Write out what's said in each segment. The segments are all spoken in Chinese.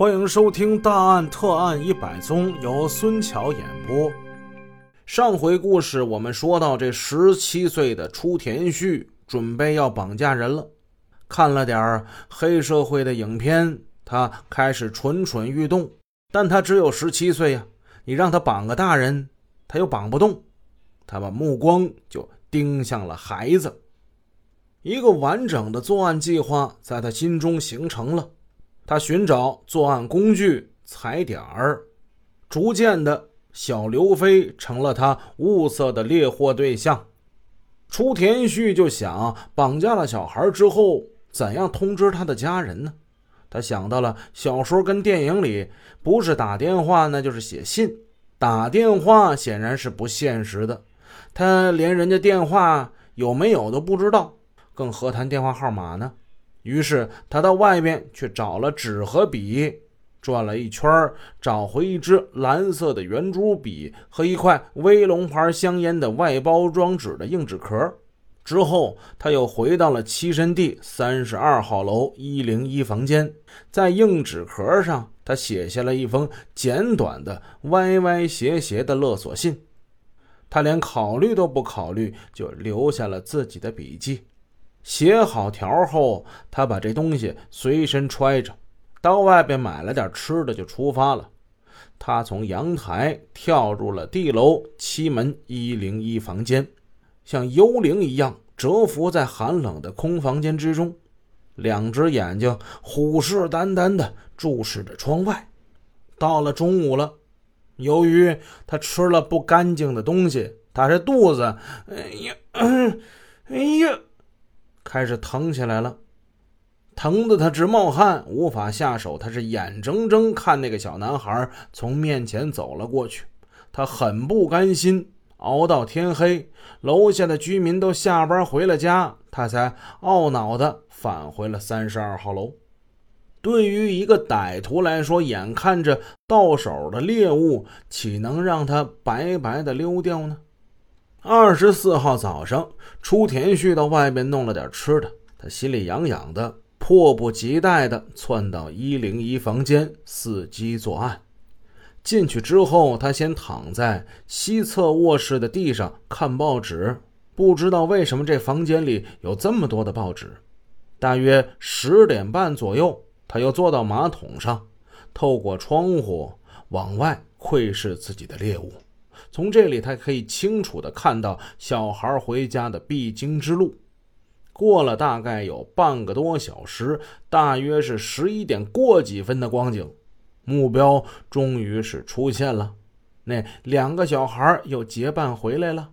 欢迎收听《大案特案一百宗》，由孙桥演播。上回故事我们说到，这十七岁的初田旭准备要绑架人了。看了点黑社会的影片，他开始蠢蠢欲动。但他只有十七岁呀，你让他绑个大人，他又绑不动。他把目光就盯向了孩子。一个完整的作案计划在他心中形成了。他寻找作案工具、踩点儿，逐渐的小刘飞成了他物色的猎获对象。初田旭就想，绑架了小孩之后，怎样通知他的家人呢？他想到了小说跟电影里，不是打电话，那就是写信。打电话显然是不现实的，他连人家电话有没有都不知道，更何谈电话号码呢？于是他到外边去找了纸和笔，转了一圈，找回一支蓝色的圆珠笔和一块威龙牌香烟的外包装纸的硬纸壳。之后，他又回到了栖身地三十二号楼一零一房间，在硬纸壳上，他写下了一封简短的、歪歪斜斜的勒索信。他连考虑都不考虑，就留下了自己的笔记。写好条后，他把这东西随身揣着，到外边买了点吃的就出发了。他从阳台跳入了地楼七门一零一房间，像幽灵一样蛰伏在寒冷的空房间之中，两只眼睛虎视眈眈地注视着窗外。到了中午了，由于他吃了不干净的东西，他这肚子，哎呀，哎呀！开始疼起来了，疼得他直冒汗，无法下手。他是眼睁睁看那个小男孩从面前走了过去，他很不甘心。熬到天黑，楼下的居民都下班回了家，他才懊恼地返回了三十二号楼。对于一个歹徒来说，眼看着到手的猎物，岂能让他白白的溜掉呢？二十四号早上，初田旭到外面弄了点吃的，他心里痒痒的，迫不及待地窜到一零一房间伺机作案。进去之后，他先躺在西侧卧室的地上看报纸，不知道为什么这房间里有这么多的报纸。大约十点半左右，他又坐到马桶上，透过窗户往外窥视自己的猎物。从这里，他可以清楚地看到小孩回家的必经之路。过了大概有半个多小时，大约是十一点过几分的光景，目标终于是出现了。那两个小孩又结伴回来了。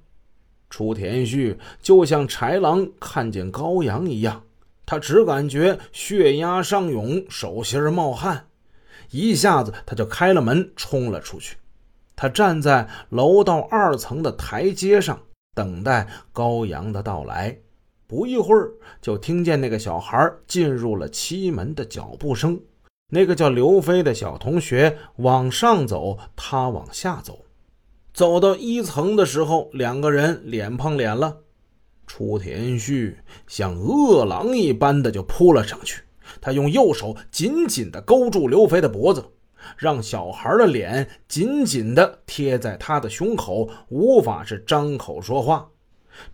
楚田旭就像豺狼看见羔羊一样，他只感觉血压上涌，手心冒汗，一下子他就开了门，冲了出去。他站在楼道二层的台阶上，等待高阳的到来。不一会儿，就听见那个小孩进入了七门的脚步声。那个叫刘飞的小同学往上走，他往下走。走到一层的时候，两个人脸碰脸了。初田旭像饿狼一般的就扑了上去，他用右手紧紧地勾住刘飞的脖子。让小孩的脸紧紧地贴在他的胸口，无法是张口说话。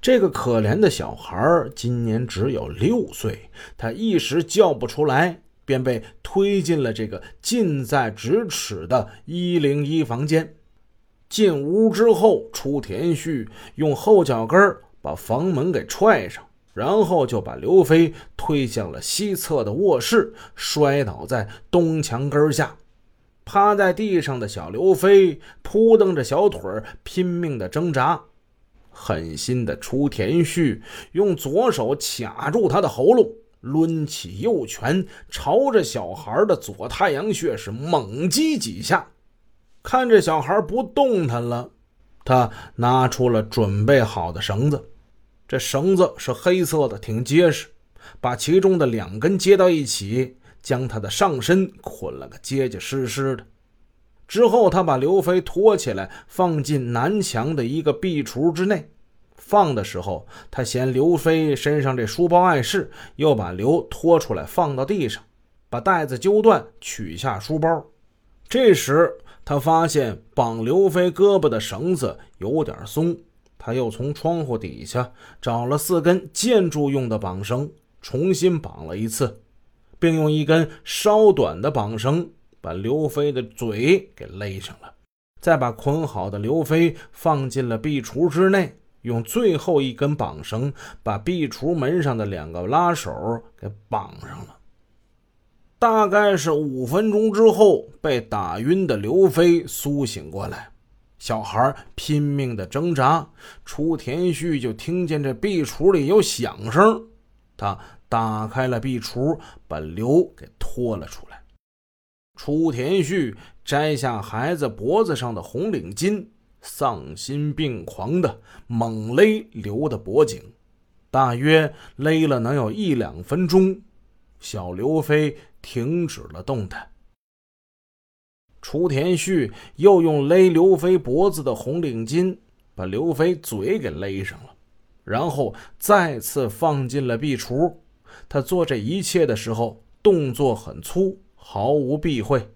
这个可怜的小孩今年只有六岁，他一时叫不出来，便被推进了这个近在咫尺的一零一房间。进屋之后，出田旭用后脚跟把房门给踹上，然后就把刘飞推向了西侧的卧室，摔倒在东墙根下。趴在地上的小刘飞扑蹬着小腿拼命的挣扎。狠心的出田旭用左手卡住他的喉咙，抡起右拳，朝着小孩的左太阳穴是猛击几下。看着小孩不动弹了，他拿出了准备好的绳子。这绳子是黑色的，挺结实，把其中的两根接到一起。将他的上身捆了个结结实实的，之后他把刘飞拖起来，放进南墙的一个壁橱之内。放的时候，他嫌刘飞身上这书包碍事，又把刘拖出来放到地上，把带子揪断，取下书包。这时他发现绑刘飞胳膊的绳子有点松，他又从窗户底下找了四根建筑用的绑绳，重新绑了一次，并用一根稍短的绑绳把刘飞的嘴给勒上了，再把捆好的刘飞放进了壁橱之内。用最后一根绑绳把壁橱门上的两个拉手给绑上了。大概是五分钟之后，被打晕的刘飞苏醒过来，小孩拼命的挣扎，楚田旭就听见这壁橱里有响声，他打开了壁橱，把刘给拖了出来。楚田旭摘下孩子脖子上的红领巾。丧心病狂的猛勒刘的脖颈，大约勒了能有一两分钟，小刘飞停止了动弹。楚田旭又用勒刘飞脖子的红领巾把刘飞嘴给勒上了，然后再次放进了壁橱。他做这一切的时候，动作很粗，毫无避讳，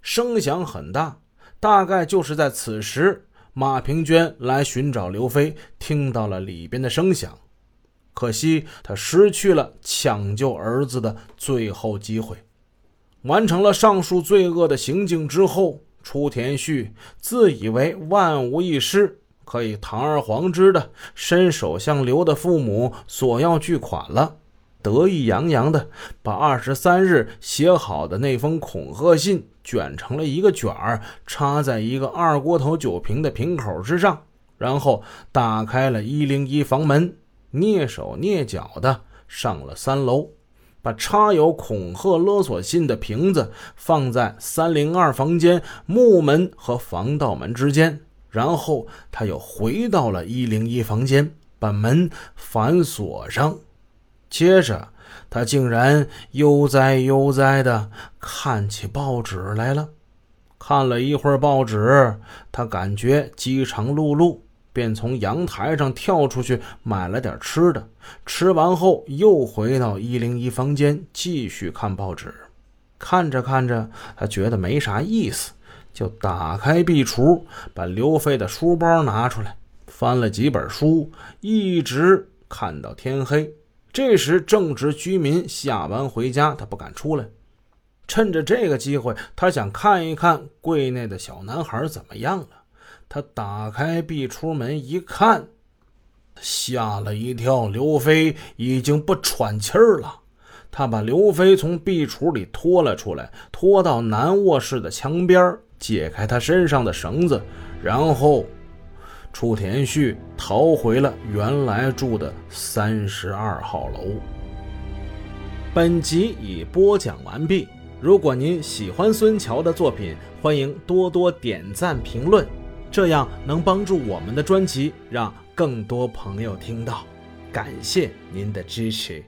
声响很大，大概就是在此时。马平娟来寻找刘飞，听到了里边的声响，可惜他失去了抢救儿子的最后机会。完成了上述罪恶的行径之后，初田旭自以为万无一失，可以堂而皇之的伸手向刘的父母索要巨款了。得意洋洋的把二十三日写好的那封恐吓信卷成了一个卷儿，插在一个二锅头酒瓶的瓶口之上，然后打开了一零一房门，蹑手蹑脚的上了三楼，把插有恐吓勒索信的瓶子放在三零二房间木门和防盗门之间，然后他又回到了一零一房间，把门反锁上。接着，他竟然悠哉悠哉地看起报纸来了。看了一会儿报纸，他感觉饥肠辘辘，便从阳台上跳出去买了点吃的。吃完后，又回到一零一房间继续看报纸。看着看着，他觉得没啥意思，就打开壁橱，把刘飞的书包拿出来，翻了几本书，一直看到天黑。这时正值居民下班回家，他不敢出来。趁着这个机会，他想看一看柜内的小男孩怎么样了。他打开壁橱门一看，吓了一跳，刘飞已经不喘气儿了。他把刘飞从壁橱里拖了出来，拖到南卧室的墙边，解开他身上的绳子，然后。楚田旭逃回了原来住的三十二号楼。本集已播讲完毕。如果您喜欢孙桥的作品，欢迎多多点赞评论，这样能帮助我们的专辑让更多朋友听到。感谢您的支持。